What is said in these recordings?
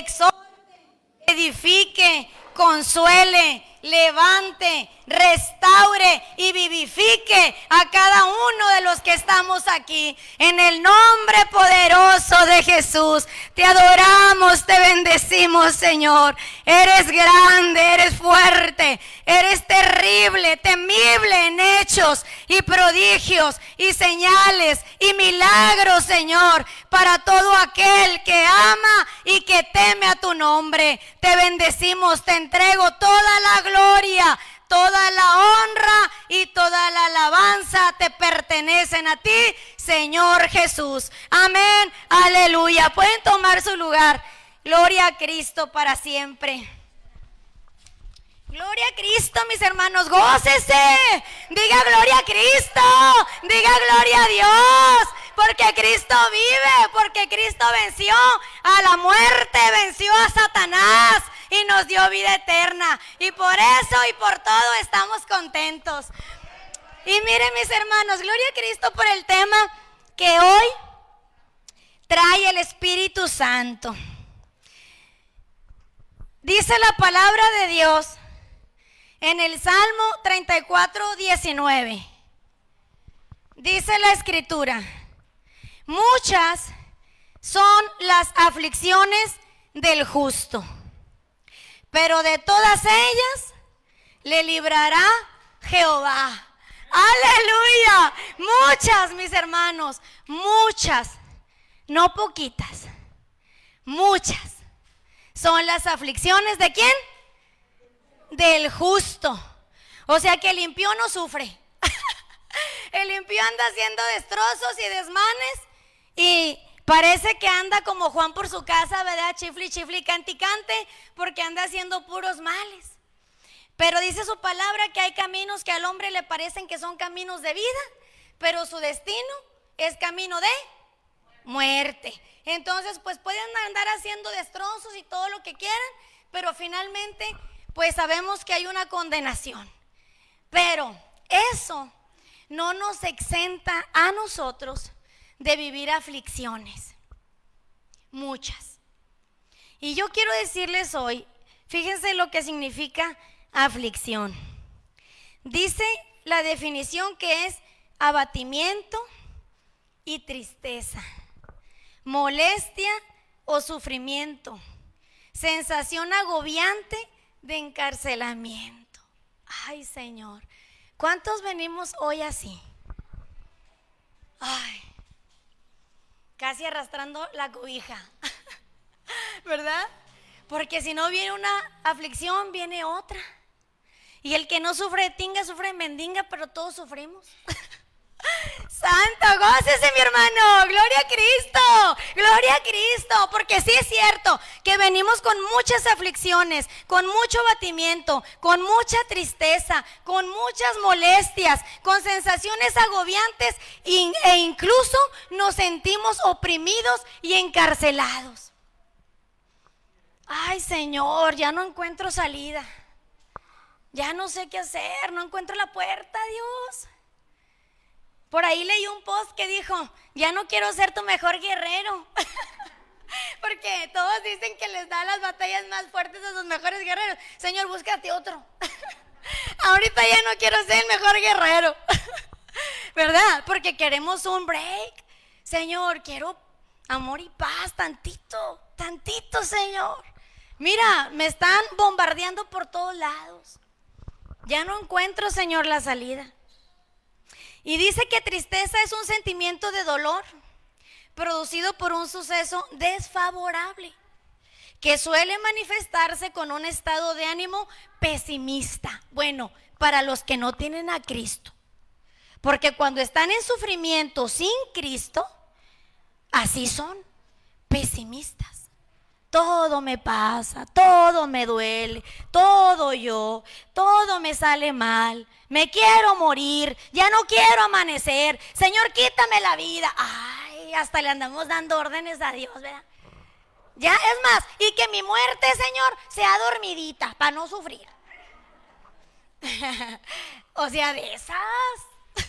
exhorte, edifique, consuele, levante, restaure y vivifique a cada uno de los que estamos aquí. En el nombre poderoso de Jesús, te adoramos, te bendecimos, Señor. Eres grande, eres fuerte, eres terrible, temible en hechos y prodigios y señales y milagros, Señor, para todo aquel que ama y que teme a tu nombre. Te bendecimos, te entrego toda la gloria toda la honra y toda la alabanza te pertenecen a ti, Señor Jesús. Amén, aleluya. Pueden tomar su lugar. Gloria a Cristo para siempre. Gloria a Cristo, mis hermanos, gócese. Diga gloria a Cristo. Diga gloria a Dios. Porque Cristo vive, porque Cristo venció a la muerte, venció a Satanás y nos dio vida eterna. Y por eso y por todo estamos contentos. Y miren mis hermanos, gloria a Cristo por el tema que hoy trae el Espíritu Santo. Dice la palabra de Dios en el Salmo 34, 19. Dice la escritura, muchas son las aflicciones del justo pero de todas ellas le librará Jehová. Aleluya. Muchas, mis hermanos, muchas, no poquitas, muchas son las aflicciones de quién? Del justo. O sea que el impío no sufre. el impío anda haciendo destrozos y desmanes y Parece que anda como Juan por su casa, ¿verdad? Chifli, chifli, canticante, porque anda haciendo puros males. Pero dice su palabra que hay caminos que al hombre le parecen que son caminos de vida, pero su destino es camino de muerte. Entonces, pues pueden andar haciendo destrozos y todo lo que quieran, pero finalmente, pues sabemos que hay una condenación. Pero eso no nos exenta a nosotros de vivir aflicciones. Muchas. Y yo quiero decirles hoy, fíjense lo que significa aflicción. Dice la definición que es abatimiento y tristeza, molestia o sufrimiento, sensación agobiante de encarcelamiento. Ay Señor, ¿cuántos venimos hoy así? Ay, casi arrastrando la cobija, ¿verdad? Porque si no viene una aflicción, viene otra. Y el que no sufre tinga, sufre de mendinga, pero todos sufrimos. Santo, gócese mi hermano, gloria a Cristo, gloria a Cristo, porque sí es cierto que venimos con muchas aflicciones, con mucho batimiento, con mucha tristeza, con muchas molestias, con sensaciones agobiantes e incluso nos sentimos oprimidos y encarcelados. Ay Señor, ya no encuentro salida, ya no sé qué hacer, no encuentro la puerta, Dios. Por ahí leí un post que dijo, ya no quiero ser tu mejor guerrero. Porque todos dicen que les da las batallas más fuertes a sus mejores guerreros. Señor, búscate otro. Ahorita ya no quiero ser el mejor guerrero. ¿Verdad? Porque queremos un break. Señor, quiero amor y paz, tantito, tantito, Señor. Mira, me están bombardeando por todos lados. Ya no encuentro, Señor, la salida. Y dice que tristeza es un sentimiento de dolor producido por un suceso desfavorable, que suele manifestarse con un estado de ánimo pesimista. Bueno, para los que no tienen a Cristo. Porque cuando están en sufrimiento sin Cristo, así son, pesimistas. Todo me pasa, todo me duele, todo yo, todo me sale mal. Me quiero morir, ya no quiero amanecer. Señor, quítame la vida. Ay, hasta le andamos dando órdenes a Dios, ¿verdad? Ya es más, y que mi muerte, Señor, sea dormidita para no sufrir. o sea, de esas.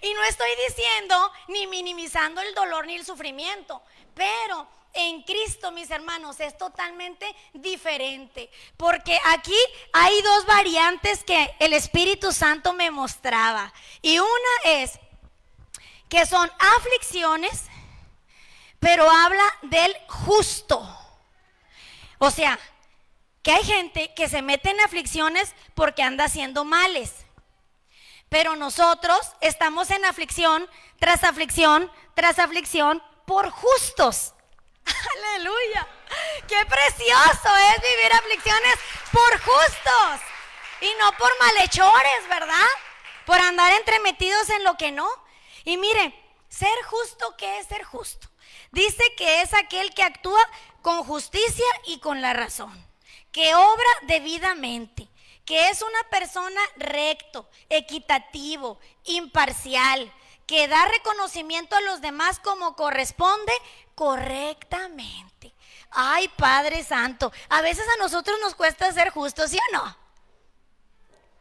Y no estoy diciendo ni minimizando el dolor ni el sufrimiento, pero en Cristo, mis hermanos, es totalmente diferente. Porque aquí hay dos variantes que el Espíritu Santo me mostraba. Y una es que son aflicciones, pero habla del justo. O sea, que hay gente que se mete en aflicciones porque anda haciendo males. Pero nosotros estamos en aflicción tras aflicción tras aflicción por justos. Aleluya. Qué precioso es vivir aflicciones por justos y no por malhechores, ¿verdad? Por andar entremetidos en lo que no. Y mire, ser justo, ¿qué es ser justo? Dice que es aquel que actúa con justicia y con la razón, que obra debidamente, que es una persona recto, equitativo, imparcial, que da reconocimiento a los demás como corresponde correctamente. Ay, Padre Santo, a veces a nosotros nos cuesta ser justos, ¿sí o no?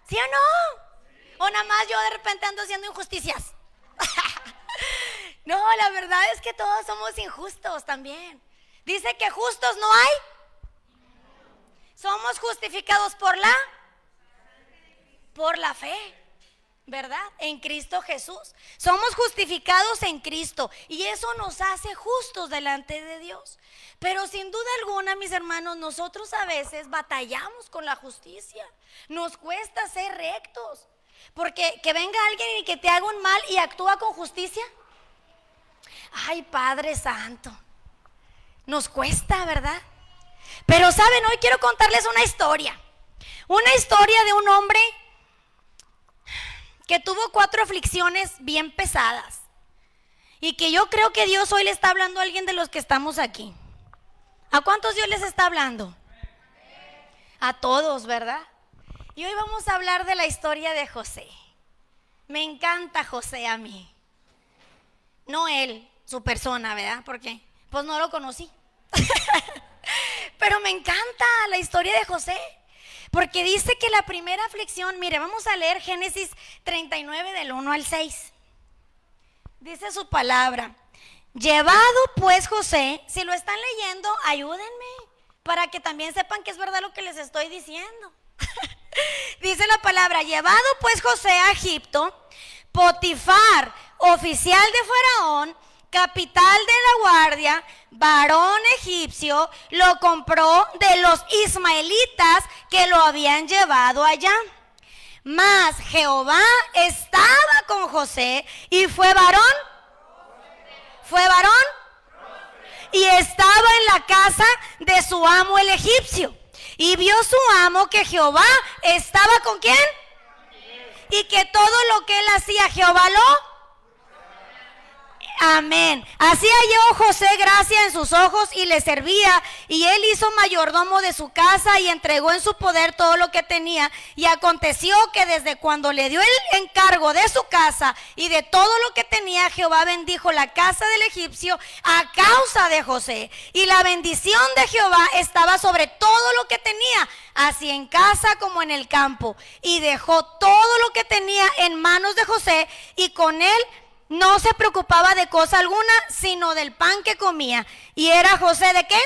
¿Sí o no? O nada más yo de repente ando haciendo injusticias. no, la verdad es que todos somos injustos también. Dice que justos no hay. Somos justificados por la por la fe. ¿Verdad? En Cristo Jesús. Somos justificados en Cristo y eso nos hace justos delante de Dios. Pero sin duda alguna, mis hermanos, nosotros a veces batallamos con la justicia. Nos cuesta ser rectos. Porque que venga alguien y que te haga un mal y actúa con justicia. Ay, Padre Santo. Nos cuesta, ¿verdad? Pero saben, hoy quiero contarles una historia. Una historia de un hombre que tuvo cuatro aflicciones bien pesadas. Y que yo creo que Dios hoy le está hablando a alguien de los que estamos aquí. ¿A cuántos Dios les está hablando? A todos, ¿verdad? Y hoy vamos a hablar de la historia de José. Me encanta José a mí. No él, su persona, ¿verdad? Porque pues no lo conocí. Pero me encanta la historia de José. Porque dice que la primera aflicción, mire, vamos a leer Génesis 39 del 1 al 6. Dice su palabra, llevado pues José, si lo están leyendo, ayúdenme para que también sepan que es verdad lo que les estoy diciendo. dice la palabra, llevado pues José a Egipto, Potifar, oficial de Faraón, capital de la guardia, varón egipcio, lo compró de los ismaelitas que lo habían llevado allá. Mas Jehová estaba con José y fue varón. ¿Fue varón? Y estaba en la casa de su amo el egipcio. Y vio su amo que Jehová estaba con quién? Y que todo lo que él hacía Jehová lo Amén. Así halló José gracia en sus ojos y le servía. Y él hizo mayordomo de su casa y entregó en su poder todo lo que tenía. Y aconteció que desde cuando le dio el encargo de su casa y de todo lo que tenía, Jehová bendijo la casa del egipcio a causa de José. Y la bendición de Jehová estaba sobre todo lo que tenía, así en casa como en el campo. Y dejó todo lo que tenía en manos de José y con él no se preocupaba de cosa alguna, sino del pan que comía. ¿Y era José de qué?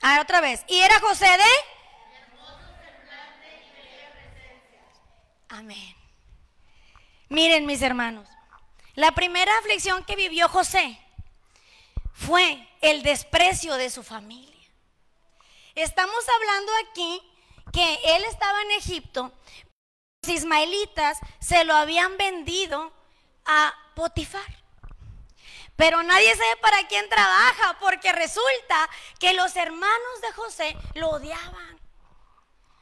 Ah, otra vez. ¿Y era José de? Amén. Miren mis hermanos, la primera aflicción que vivió José fue el desprecio de su familia. Estamos hablando aquí que él estaba en Egipto, ismaelitas se lo habían vendido a Potifar. Pero nadie sabe para quién trabaja, porque resulta que los hermanos de José lo odiaban,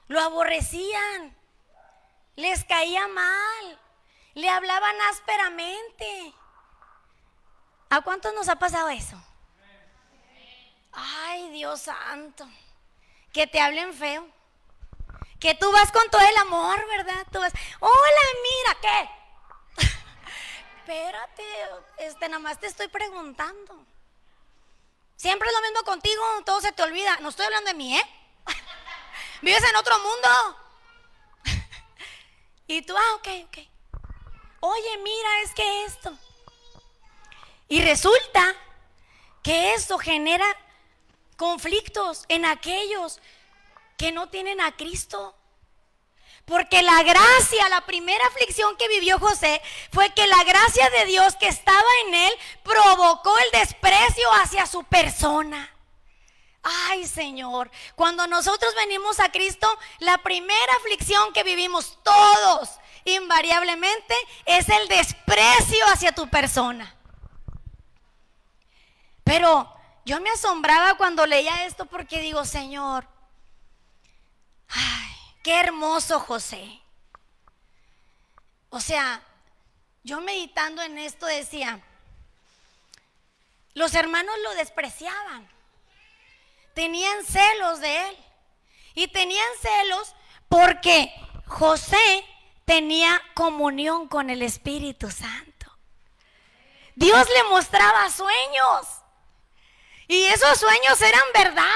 lo aborrecían, les caía mal, le hablaban ásperamente. ¿A cuántos nos ha pasado eso? Ay, Dios santo, que te hablen feo. Que tú vas con todo el amor, ¿verdad? Tú vas, hola, mira, ¿qué? Espérate, este, nada más te estoy preguntando. Siempre es lo mismo contigo, todo se te olvida. No estoy hablando de mí, ¿eh? Vives en otro mundo. Y tú, ah, ok, ok. Oye, mira, es que esto. Y resulta que eso genera conflictos en aquellos que no tienen a Cristo. Porque la gracia, la primera aflicción que vivió José fue que la gracia de Dios que estaba en él provocó el desprecio hacia su persona. Ay Señor, cuando nosotros venimos a Cristo, la primera aflicción que vivimos todos invariablemente es el desprecio hacia tu persona. Pero yo me asombraba cuando leía esto porque digo, Señor, ay, qué hermoso José. O sea, yo meditando en esto decía, los hermanos lo despreciaban, tenían celos de él y tenían celos porque José tenía comunión con el Espíritu Santo. Dios le mostraba sueños y esos sueños eran verdad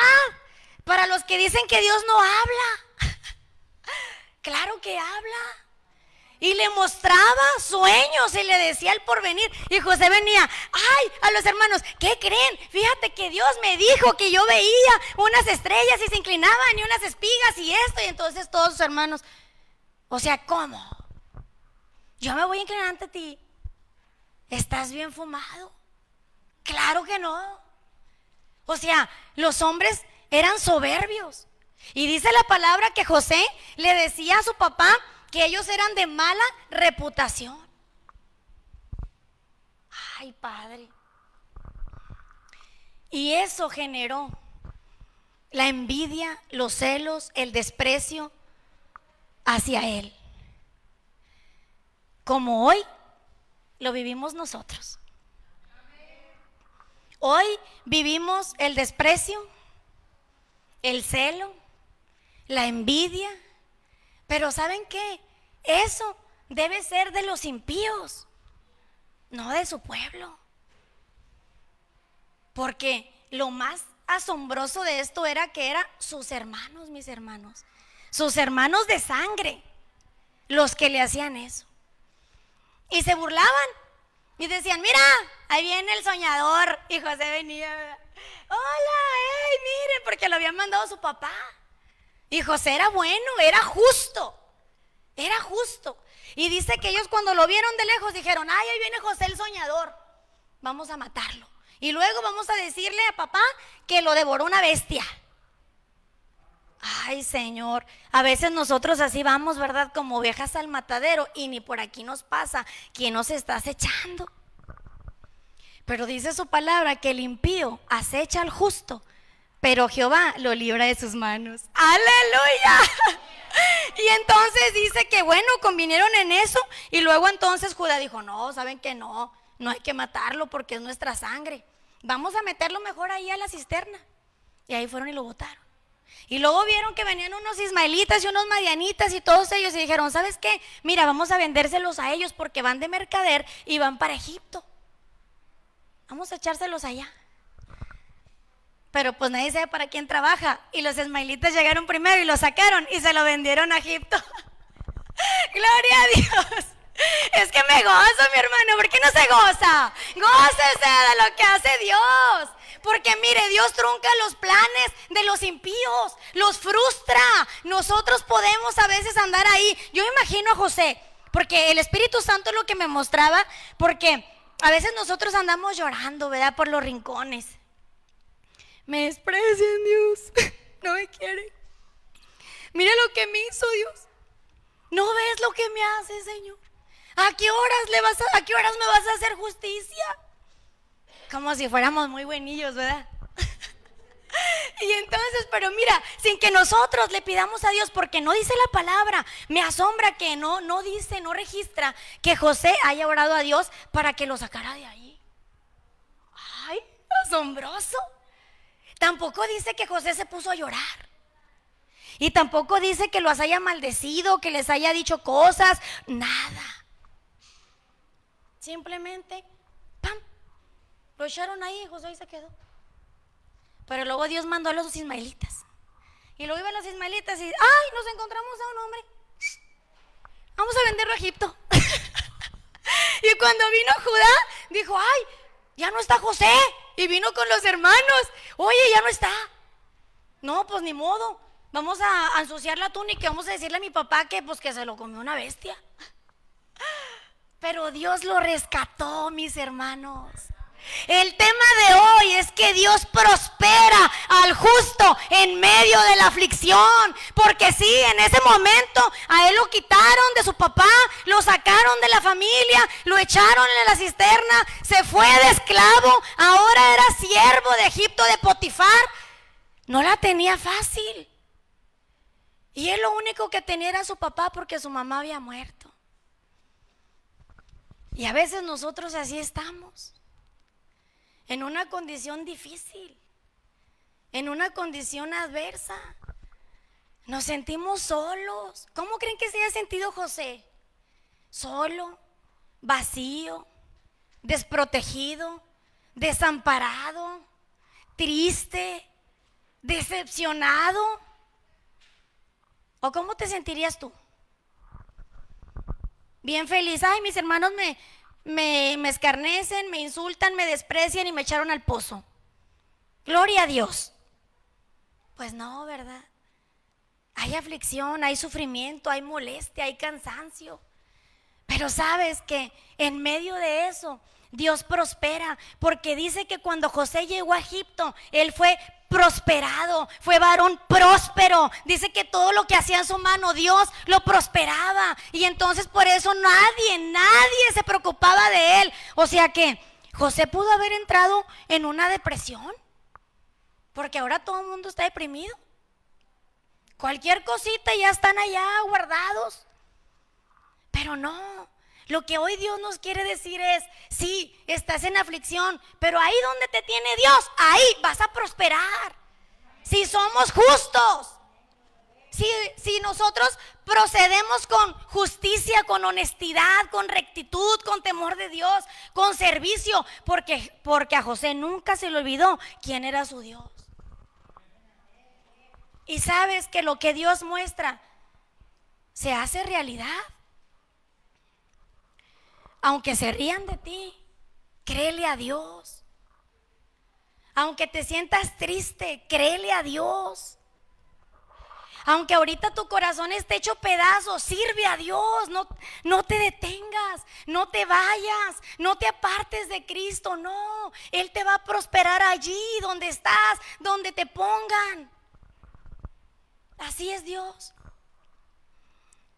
para los que dicen que Dios no habla. Claro que habla. Y le mostraba sueños y le decía el porvenir. Y José venía, ay, a los hermanos, ¿qué creen? Fíjate que Dios me dijo que yo veía unas estrellas y se inclinaban y unas espigas y esto. Y entonces todos sus hermanos, o sea, ¿cómo? Yo me voy a inclinar ante ti. ¿Estás bien fumado? Claro que no. O sea, los hombres eran soberbios. Y dice la palabra que José le decía a su papá que ellos eran de mala reputación. Ay, padre. Y eso generó la envidia, los celos, el desprecio hacia él. Como hoy lo vivimos nosotros. Hoy vivimos el desprecio, el celo, la envidia, pero ¿saben qué? Eso debe ser de los impíos, no de su pueblo. Porque lo más asombroso de esto era que eran sus hermanos, mis hermanos, sus hermanos de sangre, los que le hacían eso. Y se burlaban y decían, mira, ahí viene el soñador. Y José venía, hola, hey, miren, porque lo habían mandado su papá. Y José era bueno, era justo, era justo. Y dice que ellos cuando lo vieron de lejos dijeron, ay, ahí viene José el soñador, vamos a matarlo. Y luego vamos a decirle a papá que lo devoró una bestia. Ay, Señor, a veces nosotros así vamos, ¿verdad? Como ovejas al matadero y ni por aquí nos pasa quién nos está acechando. Pero dice su palabra que el impío acecha al justo, pero Jehová lo libra de sus manos. Aleluya. Y entonces dice que bueno, convinieron en eso y luego entonces Judá dijo, no, saben que no, no hay que matarlo porque es nuestra sangre. Vamos a meterlo mejor ahí a la cisterna. Y ahí fueron y lo botaron. Y luego vieron que venían unos ismaelitas y unos marianitas y todos ellos y dijeron, ¿sabes qué? Mira, vamos a vendérselos a ellos porque van de mercader y van para Egipto. Vamos a echárselos allá. Pero pues nadie sabe para quién trabaja. Y los ismaelitas llegaron primero y lo sacaron y se lo vendieron a Egipto. Gloria a Dios. Es que me gozo, mi hermano. ¿Por qué no se goza? Gócese de lo que hace Dios. Porque mire, Dios trunca los planes de los impíos, los frustra. Nosotros podemos a veces andar ahí. Yo imagino a José, porque el Espíritu Santo es lo que me mostraba, porque a veces nosotros andamos llorando, ¿verdad? Por los rincones. Me desprecian, Dios. No me quiere. Mire lo que me hizo Dios. ¿No ves lo que me hace, Señor? ¿A qué horas le vas a, a qué horas me vas a hacer justicia? Como si fuéramos muy buenillos, ¿verdad? Y entonces, pero mira, sin que nosotros le pidamos a Dios, porque no dice la palabra, me asombra que no, no dice, no registra que José haya orado a Dios para que lo sacara de ahí. Ay, asombroso. Tampoco dice que José se puso a llorar. Y tampoco dice que los haya maldecido, que les haya dicho cosas, nada. Simplemente, ¡pam! Lo echaron ahí y José ahí se quedó. Pero luego Dios mandó a los ismaelitas. Y luego iban los ismaelitas y, ¡ay! Nos encontramos a un hombre. vamos a venderlo a Egipto. y cuando vino Judá, dijo, ay, ya no está José. Y vino con los hermanos, oye, ya no está. No, pues ni modo. Vamos a, ensuciar la túnica vamos a decirle a mi papá que pues que se lo comió una bestia. Pero Dios lo rescató, mis hermanos. El tema de hoy es que Dios prospera al justo en medio de la aflicción. Porque sí, en ese momento a él lo quitaron de su papá, lo sacaron de la familia, lo echaron en la cisterna, se fue de esclavo, ahora era siervo de Egipto de Potifar. No la tenía fácil. Y él lo único que tenía era su papá porque su mamá había muerto. Y a veces nosotros así estamos en una condición difícil, en una condición adversa. Nos sentimos solos. ¿Cómo creen que se haya sentido José? Solo, vacío, desprotegido, desamparado, triste, decepcionado. ¿O cómo te sentirías tú? Bien feliz. Ay, mis hermanos me, me, escarnecen, me insultan, me desprecian y me echaron al pozo. Gloria a Dios. Pues no, ¿verdad? Hay aflicción, hay sufrimiento, hay molestia, hay cansancio. Pero sabes que en medio de eso Dios prospera, porque dice que cuando José llegó a Egipto, él fue prosperado, fue varón próspero. Dice que todo lo que hacía en su mano Dios lo prosperaba. Y entonces por eso nadie, nadie se preocupaba de él. O sea que José pudo haber entrado en una depresión. Porque ahora todo el mundo está deprimido. Cualquier cosita ya están allá guardados. Pero no, lo que hoy Dios nos quiere decir es, sí, estás en aflicción, pero ahí donde te tiene Dios, ahí vas a prosperar. Si somos justos, si, si, nosotros procedemos con justicia, con honestidad, con rectitud, con temor de Dios, con servicio, porque, porque a José nunca se le olvidó quién era su Dios. Y sabes que lo que Dios muestra se hace realidad aunque se rían de ti, créele a Dios. Aunque te sientas triste, créele a Dios. Aunque ahorita tu corazón esté hecho pedazos, sirve a Dios. No, no te detengas, no te vayas, no te apartes de Cristo. No, Él te va a prosperar allí donde estás, donde te pongan. Así es Dios.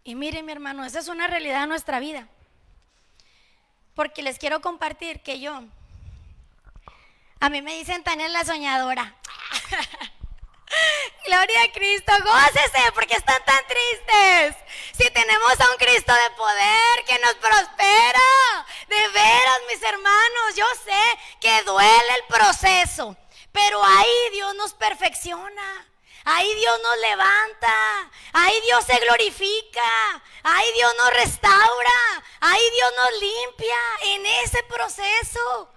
Y mire mi hermano, esa es una realidad de nuestra vida porque les quiero compartir que yo, a mí me dicen Tania la soñadora. Gloria a Cristo, gócese porque están tan tristes. Si tenemos a un Cristo de poder que nos prospera, de veras, mis hermanos, yo sé que duele el proceso, pero ahí Dios nos perfecciona. Ahí Dios nos levanta, ahí Dios se glorifica, ahí Dios nos restaura, ahí Dios nos limpia en ese proceso.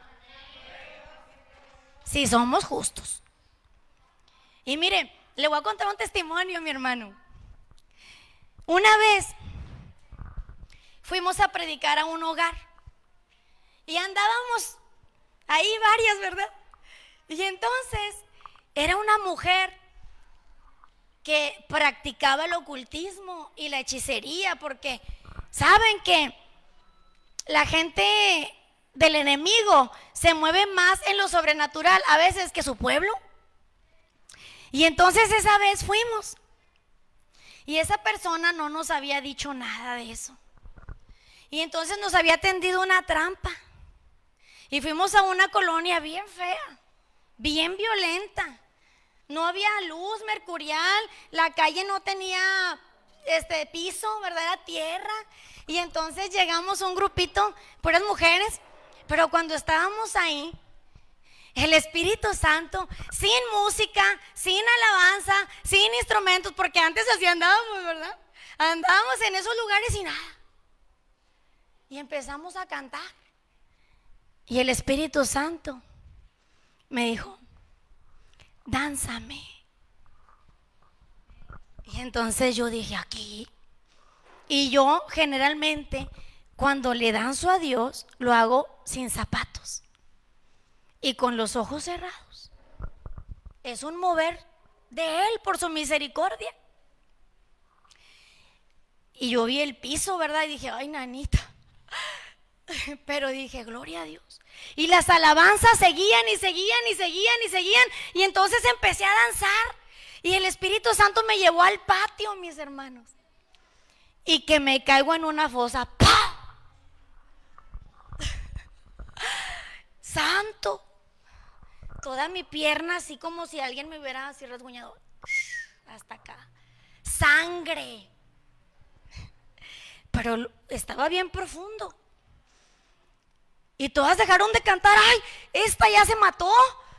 Si somos justos. Y mire, le voy a contar un testimonio, mi hermano. Una vez fuimos a predicar a un hogar y andábamos ahí varias, ¿verdad? Y entonces era una mujer que practicaba el ocultismo y la hechicería, porque saben que la gente del enemigo se mueve más en lo sobrenatural a veces que su pueblo. Y entonces esa vez fuimos. Y esa persona no nos había dicho nada de eso. Y entonces nos había tendido una trampa. Y fuimos a una colonia bien fea, bien violenta no había luz mercurial, la calle no tenía este piso, ¿verdad? Era tierra. Y entonces llegamos un grupito, puras mujeres, pero cuando estábamos ahí, el Espíritu Santo, sin música, sin alabanza, sin instrumentos, porque antes así andábamos, ¿verdad? Andábamos en esos lugares y nada. Y empezamos a cantar. Y el Espíritu Santo me dijo, dánzame. Y entonces yo dije, aquí. Y yo generalmente cuando le danzo a Dios lo hago sin zapatos y con los ojos cerrados. Es un mover de Él por su misericordia. Y yo vi el piso, ¿verdad? Y dije, ay, nanita. Pero dije, gloria a Dios. Y las alabanzas seguían y seguían y seguían y seguían. Y entonces empecé a danzar. Y el Espíritu Santo me llevó al patio, mis hermanos. Y que me caigo en una fosa. ¡Pah! Santo. Toda mi pierna así como si alguien me hubiera así rasguñado. Hasta acá. Sangre. Pero estaba bien profundo. Y todas dejaron de cantar, ay, esta ya se mató.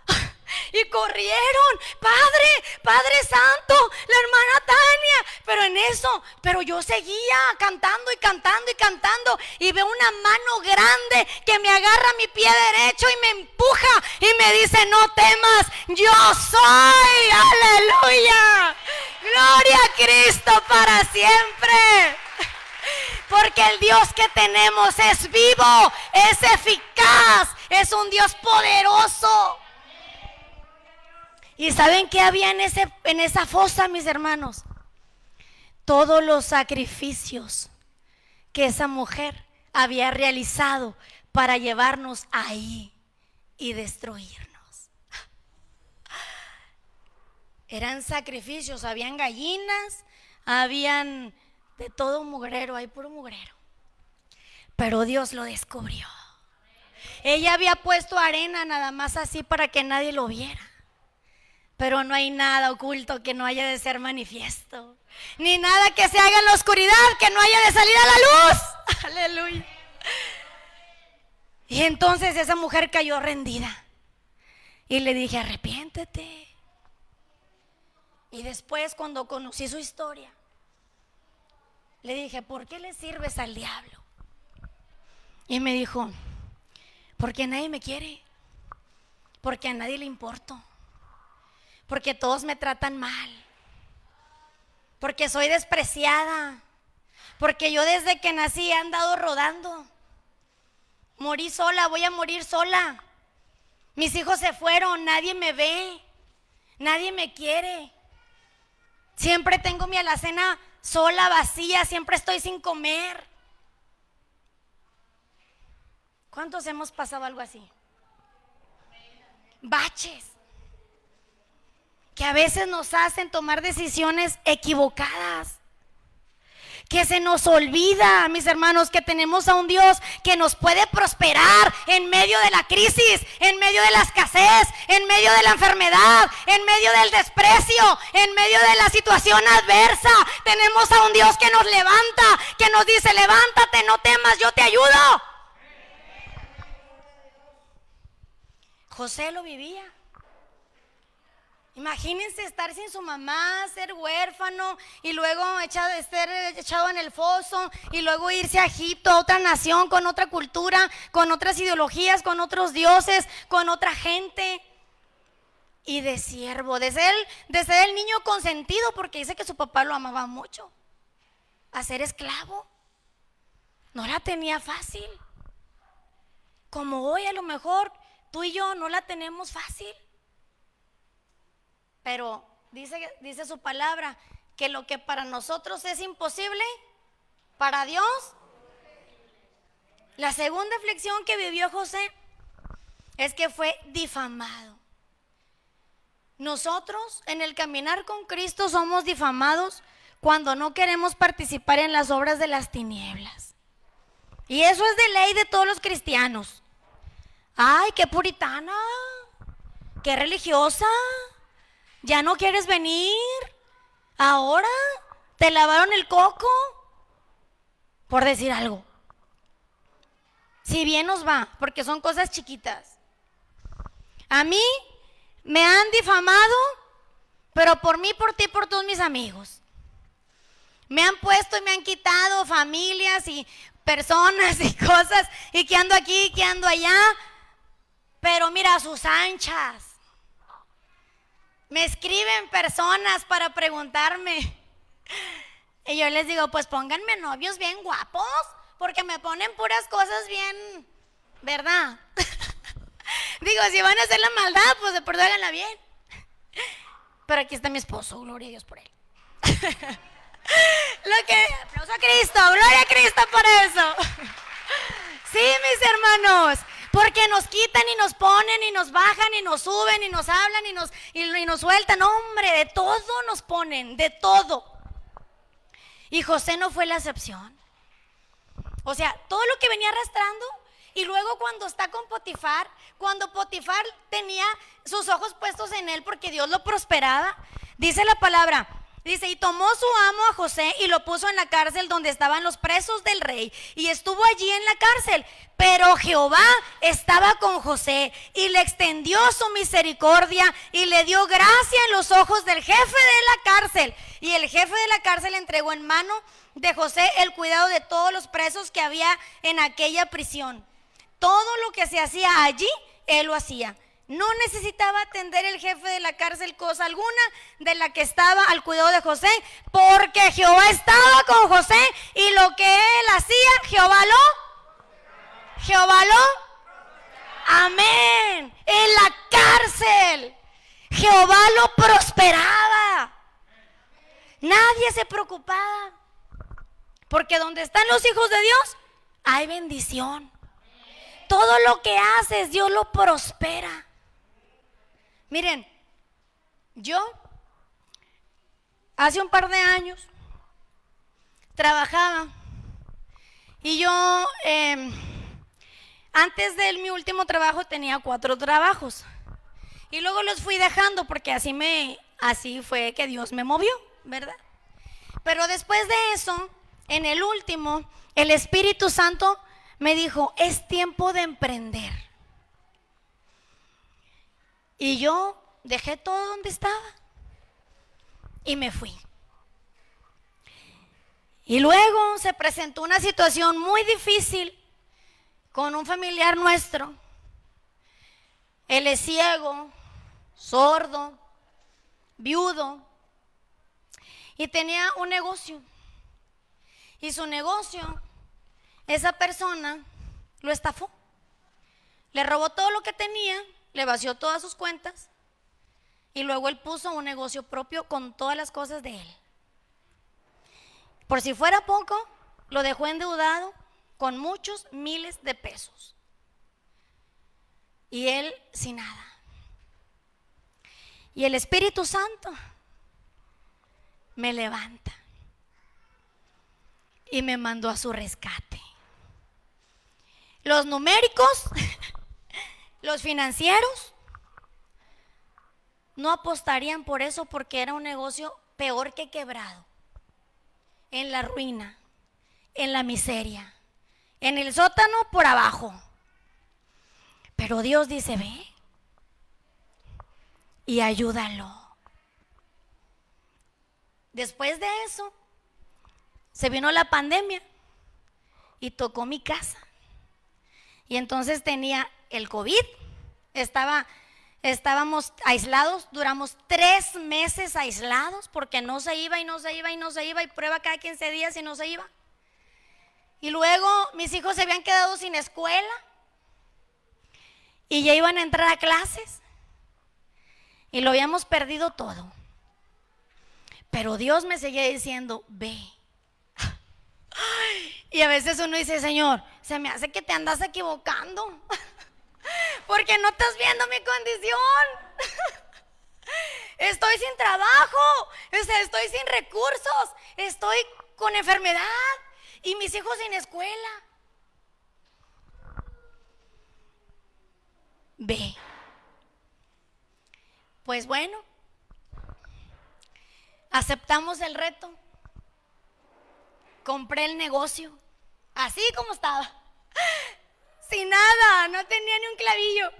Y corrieron, Padre, Padre Santo, la hermana Tania. Pero en eso, pero yo seguía cantando y cantando y cantando. Y veo una mano grande que me agarra mi pie derecho y me empuja y me dice, no temas, yo soy. Aleluya. Gloria a Cristo para siempre. Porque el Dios que tenemos es vivo, es eficaz, es un Dios poderoso. ¿Y saben qué había en, ese, en esa fosa, mis hermanos? Todos los sacrificios que esa mujer había realizado para llevarnos ahí y destruirnos. Eran sacrificios, habían gallinas, habían de todo mugrero, hay puro mugrero. Pero Dios lo descubrió. Ella había puesto arena nada más así para que nadie lo viera. Pero no hay nada oculto que no haya de ser manifiesto. Ni nada que se haga en la oscuridad que no haya de salir a la luz. Aleluya. Y entonces esa mujer cayó rendida. Y le dije, arrepiéntete. Y después cuando conocí su historia, le dije, ¿por qué le sirves al diablo? Y me dijo, porque nadie me quiere, porque a nadie le importo, porque todos me tratan mal, porque soy despreciada, porque yo desde que nací he andado rodando. Morí sola, voy a morir sola. Mis hijos se fueron, nadie me ve, nadie me quiere. Siempre tengo mi alacena sola, vacía, siempre estoy sin comer. ¿Cuántos hemos pasado algo así? Baches. Que a veces nos hacen tomar decisiones equivocadas que se nos olvida, mis hermanos, que tenemos a un Dios que nos puede prosperar en medio de la crisis, en medio de la escasez, en medio de la enfermedad, en medio del desprecio, en medio de la situación adversa. Tenemos a un Dios que nos levanta, que nos dice, levántate, no temas, yo te ayudo. José lo vivía. Imagínense estar sin su mamá, ser huérfano y luego echado, ser echado en el foso y luego irse a Egipto, a otra nación, con otra cultura, con otras ideologías, con otros dioses, con otra gente. Y de siervo, de de ser el niño consentido, porque dice que su papá lo amaba mucho. A ser esclavo. No la tenía fácil. Como hoy a lo mejor tú y yo no la tenemos fácil. Pero dice, dice su palabra que lo que para nosotros es imposible, para Dios. La segunda aflicción que vivió José es que fue difamado. Nosotros en el caminar con Cristo somos difamados cuando no queremos participar en las obras de las tinieblas. Y eso es de ley de todos los cristianos. Ay, qué puritana, qué religiosa. ¿Ya no quieres venir? ¿Ahora? ¿Te lavaron el coco? Por decir algo. Si bien nos va, porque son cosas chiquitas. A mí me han difamado, pero por mí, por ti, por todos mis amigos. Me han puesto y me han quitado familias y personas y cosas, y que ando aquí, que ando allá. Pero mira, sus anchas. Me escriben personas para preguntarme, Y yo les digo, pues pónganme novios bien guapos, porque me ponen puras cosas bien, ¿verdad? digo, si van a hacer la maldad, pues de perdón háganla bien. Pero aquí está mi esposo, gloria a Dios por él. Lo que, aplauso a Cristo, gloria a Cristo por eso. Sí, mis hermanos, porque nos quitan y nos ponen y nos bajan y nos suben y nos hablan y nos, y, nos sueltan. Hombre, de todo nos ponen, de todo. Y José no fue la excepción. O sea, todo lo que venía arrastrando y luego cuando está con Potifar, cuando Potifar tenía sus ojos puestos en él porque Dios lo prosperaba, dice la palabra, Dice, y tomó su amo a José y lo puso en la cárcel donde estaban los presos del rey. Y estuvo allí en la cárcel. Pero Jehová estaba con José y le extendió su misericordia y le dio gracia en los ojos del jefe de la cárcel. Y el jefe de la cárcel entregó en mano de José el cuidado de todos los presos que había en aquella prisión. Todo lo que se hacía allí, él lo hacía. No necesitaba atender el jefe de la cárcel cosa alguna de la que estaba al cuidado de José, porque Jehová estaba con José y lo que él hacía, Jehová lo, Jehová lo, amén, en la cárcel, Jehová lo prosperaba. Nadie se preocupaba, porque donde están los hijos de Dios, hay bendición. Todo lo que haces, Dios lo prospera. Miren, yo hace un par de años trabajaba y yo em, antes de mi último trabajo tenía cuatro trabajos y luego los fui dejando porque así me así fue que Dios me movió, ¿verdad? Pero después de eso, en el último, el Espíritu Santo me dijo, es tiempo de emprender. Y yo dejé todo donde estaba y me fui. Y luego se presentó una situación muy difícil con un familiar nuestro. Él es ciego, sordo, viudo y tenía un negocio. Y su negocio, esa persona lo estafó. Le robó todo lo que tenía le vació todas sus cuentas y luego él puso un negocio propio con todas las cosas de él. Por si fuera poco, lo dejó endeudado con muchos miles de pesos. Y él sin nada. Y el Espíritu Santo me levanta y me mandó a su rescate. Los numéricos Los financieros no apostarían por eso porque era un negocio peor que quebrado, en la ruina, en la miseria, en el sótano por abajo. Pero Dios dice, ve y ayúdalo. Después de eso, se vino la pandemia y tocó mi casa. Y entonces tenía el COVID, estaba, estábamos aislados, duramos tres meses aislados porque no se iba y no se iba y no se iba y prueba cada 15 días y no se iba. Y luego mis hijos se habían quedado sin escuela y ya iban a entrar a clases y lo habíamos perdido todo. Pero Dios me seguía diciendo, ve. Y a veces uno dice, Señor, se me hace que te andas equivocando. Porque no estás viendo mi condición. Estoy sin trabajo, estoy sin recursos, estoy con enfermedad y mis hijos sin escuela. Ve. Pues bueno, aceptamos el reto. Compré el negocio, así como estaba sin nada, no tenía ni un clavillo.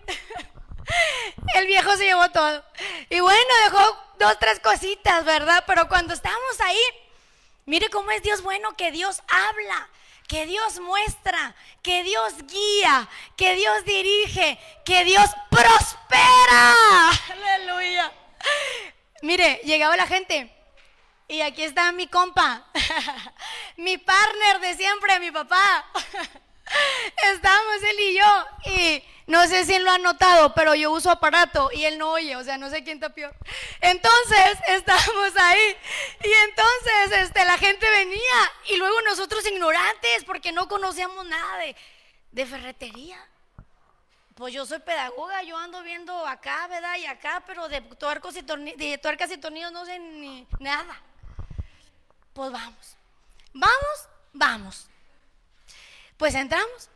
El viejo se llevó todo. Y bueno, dejó dos, tres cositas, ¿verdad? Pero cuando estábamos ahí, mire cómo es Dios bueno, que Dios habla, que Dios muestra, que Dios guía, que Dios dirige, que Dios prospera. Aleluya. Mire, llegaba la gente Y aquí está mi compa, mi partner de siempre, mi papá. Estamos él y yo. Y no sé si él lo ha notado, pero yo uso aparato y él no oye, o sea, no sé quién está peor. Entonces, estamos ahí. Y entonces, este, la gente venía y luego nosotros ignorantes porque no conocíamos nada de, de ferretería. Pues yo soy pedagoga, yo ando viendo acá, ¿verdad? Y acá, pero de tuercos y de tuercas y tornillos no sé ni nada. Pues vamos. Vamos, vamos. Pues entramos.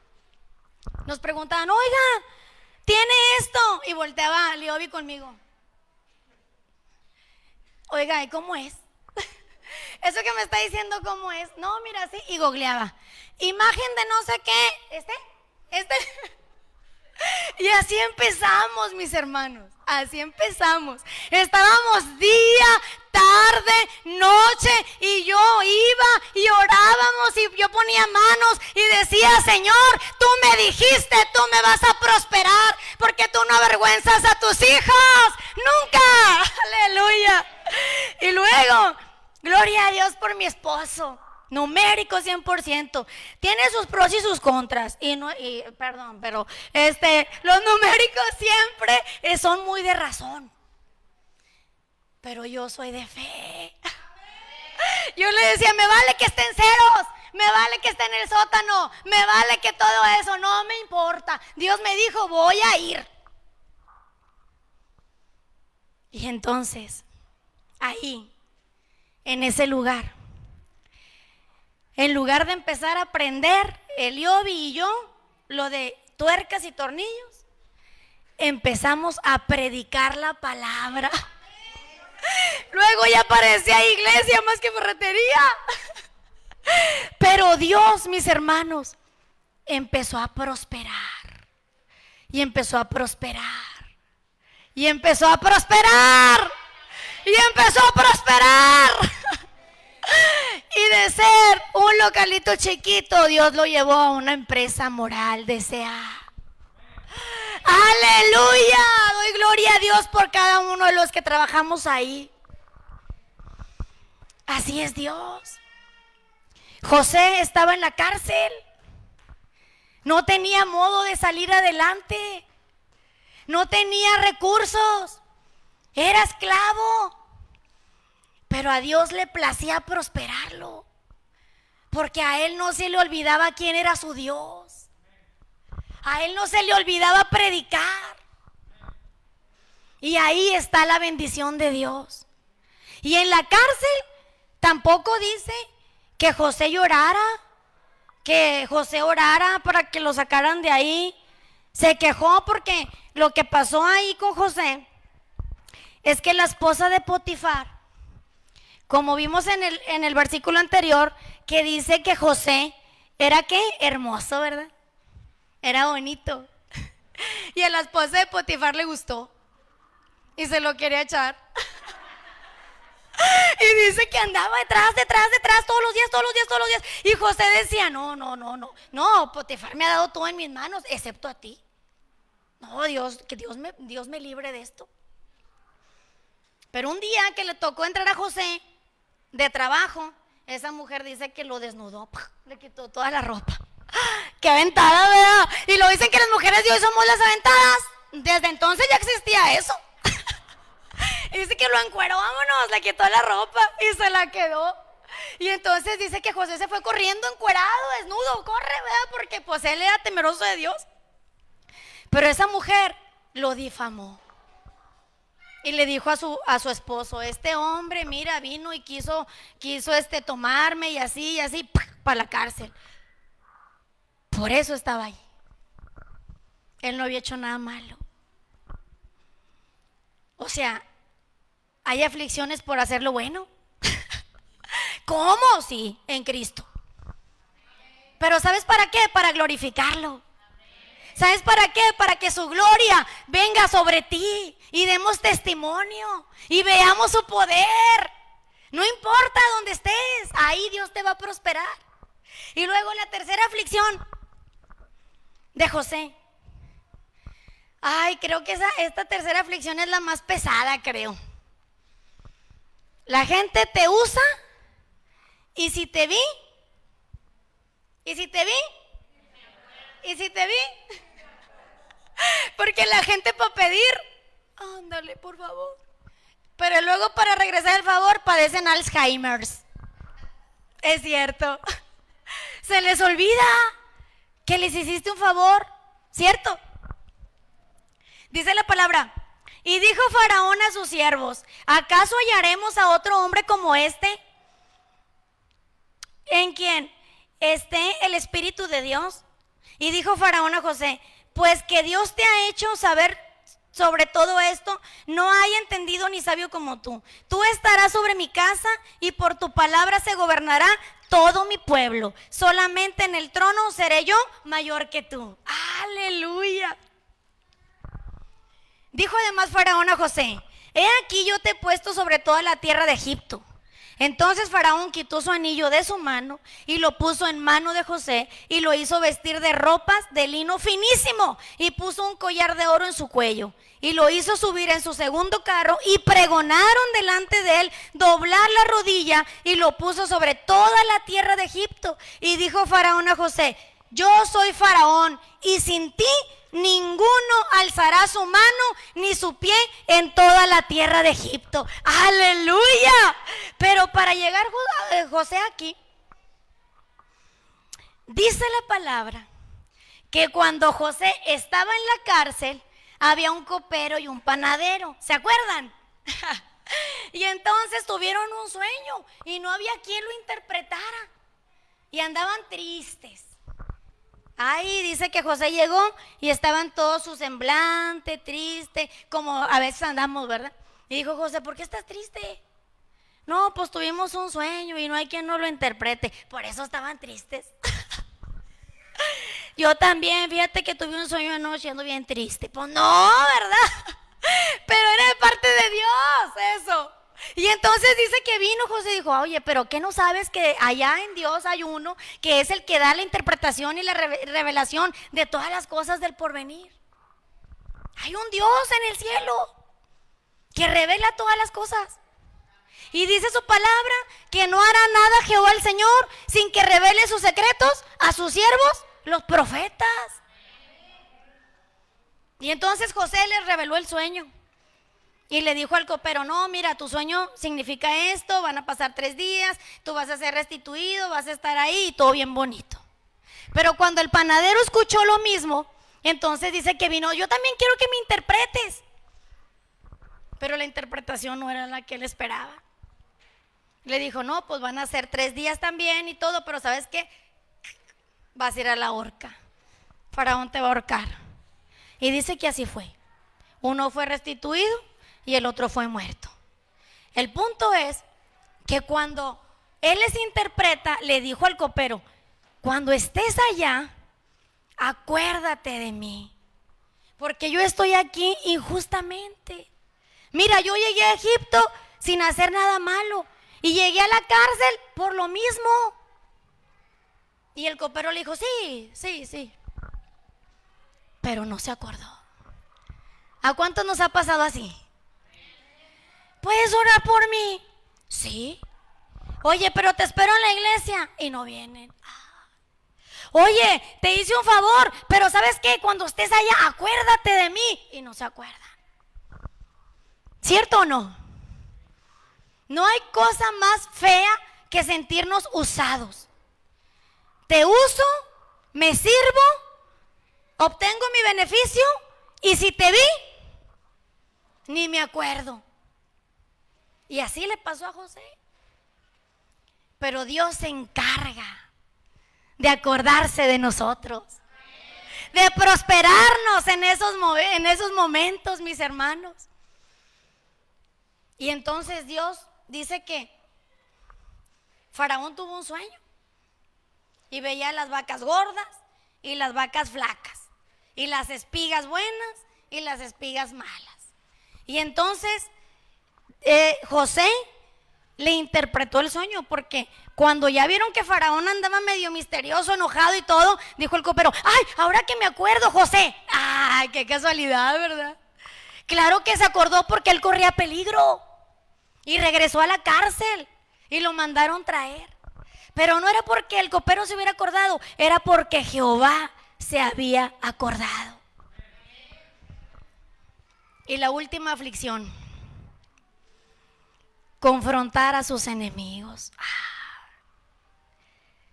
Nos preguntaban, oiga, ¿tiene esto? Y volteaba Liobi conmigo. Oiga, ¿y cómo es? Eso que me está diciendo, ¿cómo es? No, mira así. Y googleaba. Imagen de no sé qué. ¿Este? ¿Este? Y así empezamos, mis hermanos. Así empezamos. Estábamos día, tarde, noche y yo iba y orábamos y yo ponía manos y decía, Señor, tú me dijiste, tú me vas a prosperar porque tú no avergüenzas a tus hijos. Nunca. Aleluya. Y luego, gloria a Dios por mi esposo numérico 100%. Tiene sus pros y sus contras. Y no, y, perdón, pero este, los numéricos siempre eh, son muy de razón. Pero yo soy de fe. Yo le decía, me vale que estén ceros, me vale que esté en el sótano, me vale que todo eso, no me importa. Dios me dijo, voy a ir. Y entonces, ahí, en ese lugar, en lugar de empezar a aprender Eliobi y yo lo de tuercas y tornillos, empezamos a predicar la palabra. Luego ya parecía iglesia más que ferretería. Pero Dios, mis hermanos, empezó a prosperar. Y empezó a prosperar. Y empezó a prosperar. Y empezó a prosperar. Y de ser un localito chiquito, Dios lo llevó a una empresa moral deseada. Aleluya. Doy gloria a Dios por cada uno de los que trabajamos ahí. Así es Dios. José estaba en la cárcel. No tenía modo de salir adelante. No tenía recursos. Era esclavo. Pero a Dios le placía prosperarlo. Porque a él no se le olvidaba quién era su Dios. A él no se le olvidaba predicar. Y ahí está la bendición de Dios. Y en la cárcel tampoco dice que José llorara, que José orara para que lo sacaran de ahí. Se quejó porque lo que pasó ahí con José es que la esposa de Potifar como vimos en el, en el versículo anterior, que dice que José era qué? Hermoso, ¿verdad? Era bonito. Y a la esposa de Potifar le gustó. Y se lo quería echar. Y dice que andaba detrás, detrás, detrás, todos los días, todos los días, todos los días. Y José decía, no, no, no, no, no, Potifar me ha dado todo en mis manos, excepto a ti. No, Dios, que Dios me, Dios me libre de esto. Pero un día que le tocó entrar a José, de trabajo, esa mujer dice que lo desnudó, le quitó toda la ropa. ¡Qué aventada, ¿verdad? Y lo dicen que las mujeres de hoy somos las aventadas. Desde entonces ya existía eso. dice que lo encueró, vámonos, le quitó la ropa y se la quedó. Y entonces dice que José se fue corriendo encuerado, desnudo, corre, ¿verdad? Porque pues él era temeroso de Dios. Pero esa mujer lo difamó. Y le dijo a su, a su esposo, este hombre, mira, vino y quiso, quiso este, tomarme y así, y así, para la cárcel. Por eso estaba ahí. Él no había hecho nada malo. O sea, hay aflicciones por hacer lo bueno. ¿Cómo? Sí, en Cristo. Pero ¿sabes para qué? Para glorificarlo. ¿Sabes para qué? Para que su gloria venga sobre ti y demos testimonio y veamos su poder. No importa dónde estés, ahí Dios te va a prosperar. Y luego la tercera aflicción de José. Ay, creo que esa, esta tercera aflicción es la más pesada, creo. La gente te usa y si te vi, y si te vi, y si te vi, porque la gente para pedir, ándale, por favor. Pero luego para regresar el favor padecen Alzheimer's. Es cierto. Se les olvida que les hiciste un favor, ¿cierto? Dice la palabra, y dijo Faraón a sus siervos, ¿acaso hallaremos a otro hombre como este? ¿En quien esté el Espíritu de Dios? Y dijo Faraón a José, pues que Dios te ha hecho saber sobre todo esto, no hay entendido ni sabio como tú. Tú estarás sobre mi casa y por tu palabra se gobernará todo mi pueblo. Solamente en el trono seré yo mayor que tú. Aleluya. Dijo además Faraón a José, he aquí yo te he puesto sobre toda la tierra de Egipto. Entonces Faraón quitó su anillo de su mano y lo puso en mano de José y lo hizo vestir de ropas de lino finísimo y puso un collar de oro en su cuello y lo hizo subir en su segundo carro y pregonaron delante de él doblar la rodilla y lo puso sobre toda la tierra de Egipto. Y dijo Faraón a José, yo soy Faraón y sin ti ninguno alzará su mano ni su pie en toda la tierra de Egipto. Aleluya. Pero para llegar eh, José aquí, dice la palabra que cuando José estaba en la cárcel, había un copero y un panadero. ¿Se acuerdan? y entonces tuvieron un sueño y no había quien lo interpretara. Y andaban tristes. Ahí dice que José llegó y estaban todos su semblante, triste, como a veces andamos, ¿verdad? Y dijo José, ¿por qué estás triste? No, pues tuvimos un sueño y no hay quien no lo interprete. Por eso estaban tristes. Yo también, fíjate que tuve un sueño anoche, ando bien triste. Pues no, ¿verdad? Pero era de parte de Dios eso. Y entonces dice que vino José y dijo, oye, pero ¿qué no sabes que allá en Dios hay uno que es el que da la interpretación y la revelación de todas las cosas del porvenir? Hay un Dios en el cielo que revela todas las cosas. Y dice su palabra que no hará nada Jehová el Señor sin que revele sus secretos a sus siervos, los profetas. Y entonces José les reveló el sueño. Y le dijo al copero, no, mira, tu sueño significa esto, van a pasar tres días, tú vas a ser restituido, vas a estar ahí y todo bien bonito. Pero cuando el panadero escuchó lo mismo, entonces dice que vino, yo también quiero que me interpretes. Pero la interpretación no era la que él esperaba. Le dijo, no, pues van a ser tres días también y todo, pero ¿sabes qué? Vas a ir a la horca. Faraón te va a ahorcar. Y dice que así fue. Uno fue restituido y el otro fue muerto. El punto es que cuando él les interpreta, le dijo al copero, cuando estés allá, acuérdate de mí, porque yo estoy aquí injustamente. Mira, yo llegué a Egipto sin hacer nada malo y llegué a la cárcel por lo mismo. Y el copero le dijo, sí, sí, sí. Pero no se acordó. ¿A cuántos nos ha pasado así? ¿Puedes orar por mí? Sí. Oye, pero te espero en la iglesia y no vienen. Ah. Oye, te hice un favor, pero ¿sabes qué? Cuando estés allá, acuérdate de mí y no se acuerdan. ¿Cierto o no? No hay cosa más fea que sentirnos usados. Te uso, me sirvo, obtengo mi beneficio y si te vi, ni me acuerdo. Y así le pasó a José. Pero Dios se encarga de acordarse de nosotros, de prosperarnos en esos, en esos momentos, mis hermanos. Y entonces Dios dice que Faraón tuvo un sueño y veía las vacas gordas y las vacas flacas, y las espigas buenas y las espigas malas. Y entonces eh, José le interpretó el sueño porque cuando ya vieron que Faraón andaba medio misterioso, enojado y todo, dijo el copero, ay, ahora que me acuerdo, José, ay, qué casualidad, ¿verdad? Claro que se acordó porque él corría peligro. Y regresó a la cárcel y lo mandaron traer. Pero no era porque el copero se hubiera acordado, era porque Jehová se había acordado. Y la última aflicción, confrontar a sus enemigos. Ah.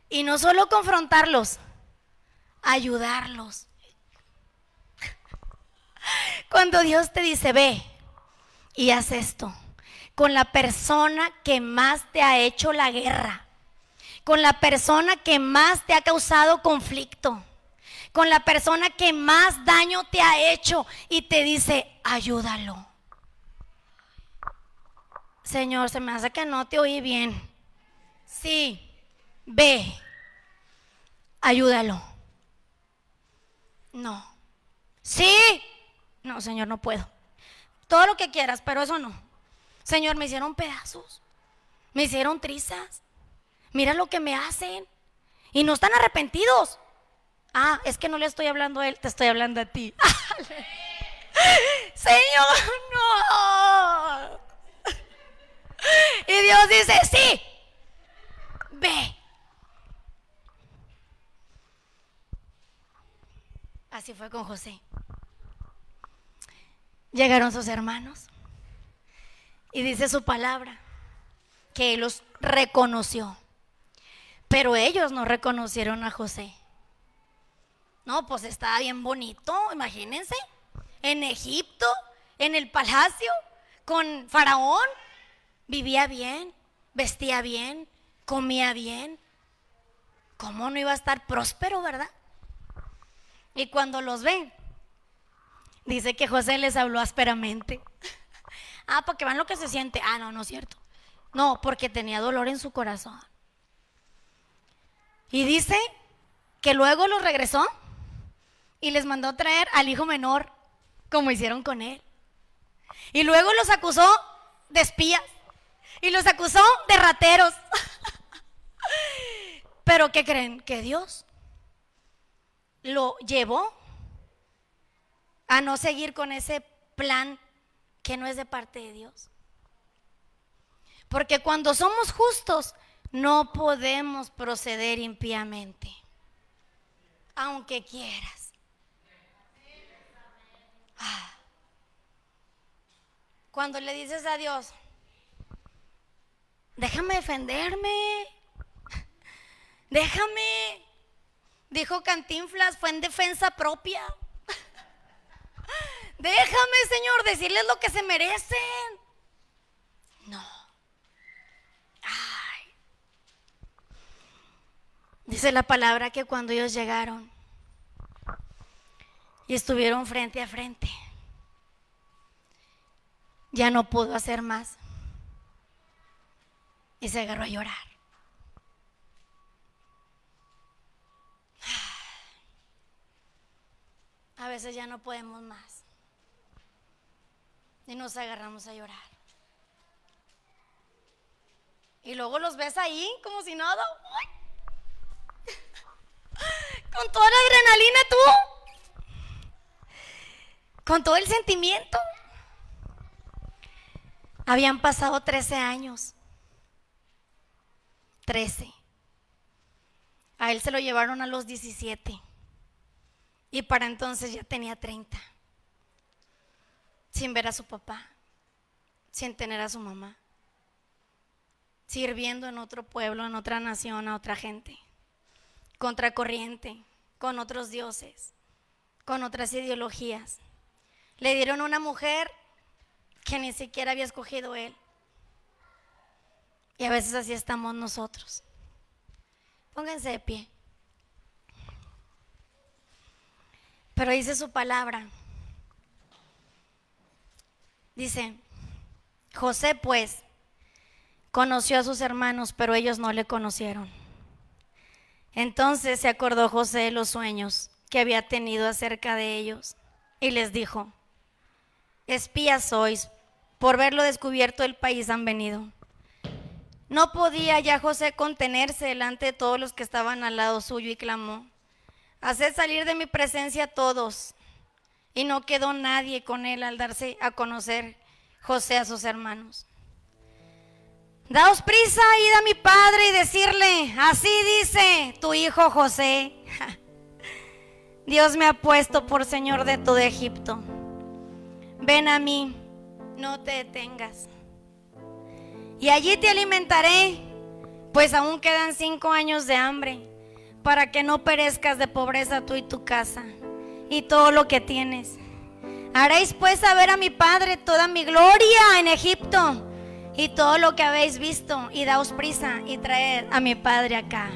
Y no solo confrontarlos, ayudarlos. Cuando Dios te dice, ve y haz esto, con la persona que más te ha hecho la guerra, con la persona que más te ha causado conflicto, con la persona que más daño te ha hecho y te dice, ayúdalo. Señor, se me hace que no te oí bien. Sí, ve, ayúdalo. No. Sí. No, Señor, no puedo. Todo lo que quieras, pero eso no. Señor, me hicieron pedazos. Me hicieron trizas. Mira lo que me hacen. Y no están arrepentidos. Ah, es que no le estoy hablando a él, te estoy hablando a ti. Señor, no. Y Dios dice, sí, ve. Así fue con José. Llegaron sus hermanos y dice su palabra que él los reconoció. Pero ellos no reconocieron a José. No, pues estaba bien bonito, imagínense. En Egipto, en el palacio, con Faraón. Vivía bien, vestía bien, comía bien. ¿Cómo no iba a estar próspero, verdad? Y cuando los ven, dice que José les habló ásperamente. ah, porque van lo que se siente. Ah, no, no es cierto. No, porque tenía dolor en su corazón. Y dice que luego los regresó y les mandó traer al hijo menor, como hicieron con él. Y luego los acusó de espías y los acusó de rateros. Pero ¿qué creen? Que Dios lo llevó a no seguir con ese plan que no es de parte de Dios. Porque cuando somos justos, no podemos proceder impíamente, aunque quieras. Ah. Cuando le dices a Dios, déjame defenderme, déjame, dijo Cantinflas, fue en defensa propia. Déjame, Señor, decirles lo que se merecen. No. Dice la palabra que cuando ellos llegaron y estuvieron frente a frente, ya no pudo hacer más. Y se agarró a llorar. A veces ya no podemos más. Y nos agarramos a llorar. Y luego los ves ahí como si nada. Con toda la adrenalina tú. Con todo el sentimiento. Habían pasado 13 años. 13. A él se lo llevaron a los 17. Y para entonces ya tenía 30. Sin ver a su papá. Sin tener a su mamá. Sirviendo en otro pueblo, en otra nación, a otra gente contracorriente, con otros dioses, con otras ideologías. Le dieron una mujer que ni siquiera había escogido él. Y a veces así estamos nosotros. Pónganse de pie. Pero dice su palabra. Dice, José pues conoció a sus hermanos, pero ellos no le conocieron. Entonces se acordó José de los sueños que había tenido acerca de ellos y les dijo, espías sois, por verlo descubierto el país han venido. No podía ya José contenerse delante de todos los que estaban al lado suyo y clamó, haced salir de mi presencia a todos. Y no quedó nadie con él al darse a conocer José a sus hermanos. Daos prisa, id a mi padre y decirle, así dice tu hijo José. Dios me ha puesto por Señor de todo Egipto. Ven a mí, no te detengas. Y allí te alimentaré, pues aún quedan cinco años de hambre, para que no perezcas de pobreza tú y tu casa, y todo lo que tienes. Haréis pues saber a mi Padre toda mi gloria en Egipto y todo lo que habéis visto, y daos prisa y traed a mi Padre acá.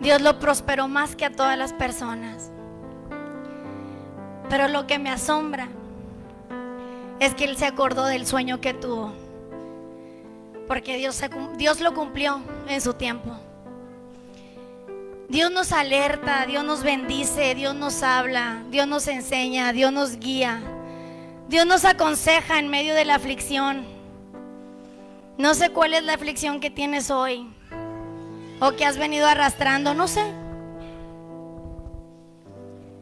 Dios lo prosperó más que a todas las personas. Pero lo que me asombra es que Él se acordó del sueño que tuvo. Porque Dios, Dios lo cumplió en su tiempo. Dios nos alerta, Dios nos bendice, Dios nos habla, Dios nos enseña, Dios nos guía. Dios nos aconseja en medio de la aflicción. No sé cuál es la aflicción que tienes hoy o que has venido arrastrando, no sé.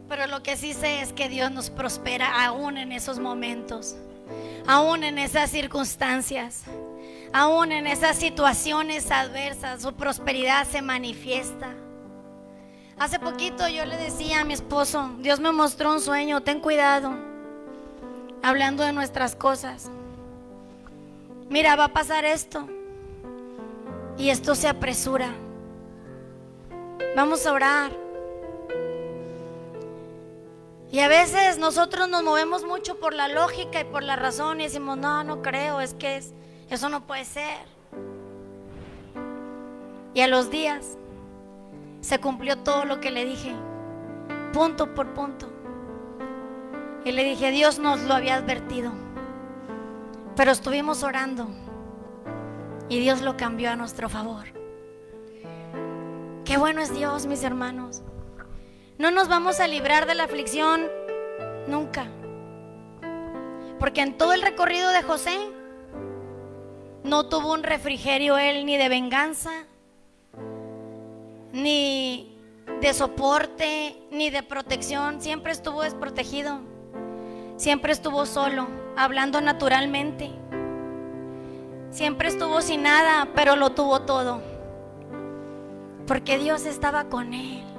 Pero lo que sí sé es que Dios nos prospera aún en esos momentos, aún en esas circunstancias, aún en esas situaciones adversas. Su prosperidad se manifiesta. Hace poquito yo le decía a mi esposo, Dios me mostró un sueño, ten cuidado, hablando de nuestras cosas. Mira, va a pasar esto y esto se apresura. Vamos a orar. Y a veces nosotros nos movemos mucho por la lógica y por la razón y decimos, no, no creo, es que es, eso no puede ser. Y a los días se cumplió todo lo que le dije, punto por punto. Y le dije, Dios nos lo había advertido, pero estuvimos orando y Dios lo cambió a nuestro favor. Qué bueno es Dios, mis hermanos. No nos vamos a librar de la aflicción nunca. Porque en todo el recorrido de José no tuvo un refrigerio él ni de venganza, ni de soporte, ni de protección. Siempre estuvo desprotegido. Siempre estuvo solo, hablando naturalmente. Siempre estuvo sin nada, pero lo tuvo todo porque Dios estaba con él.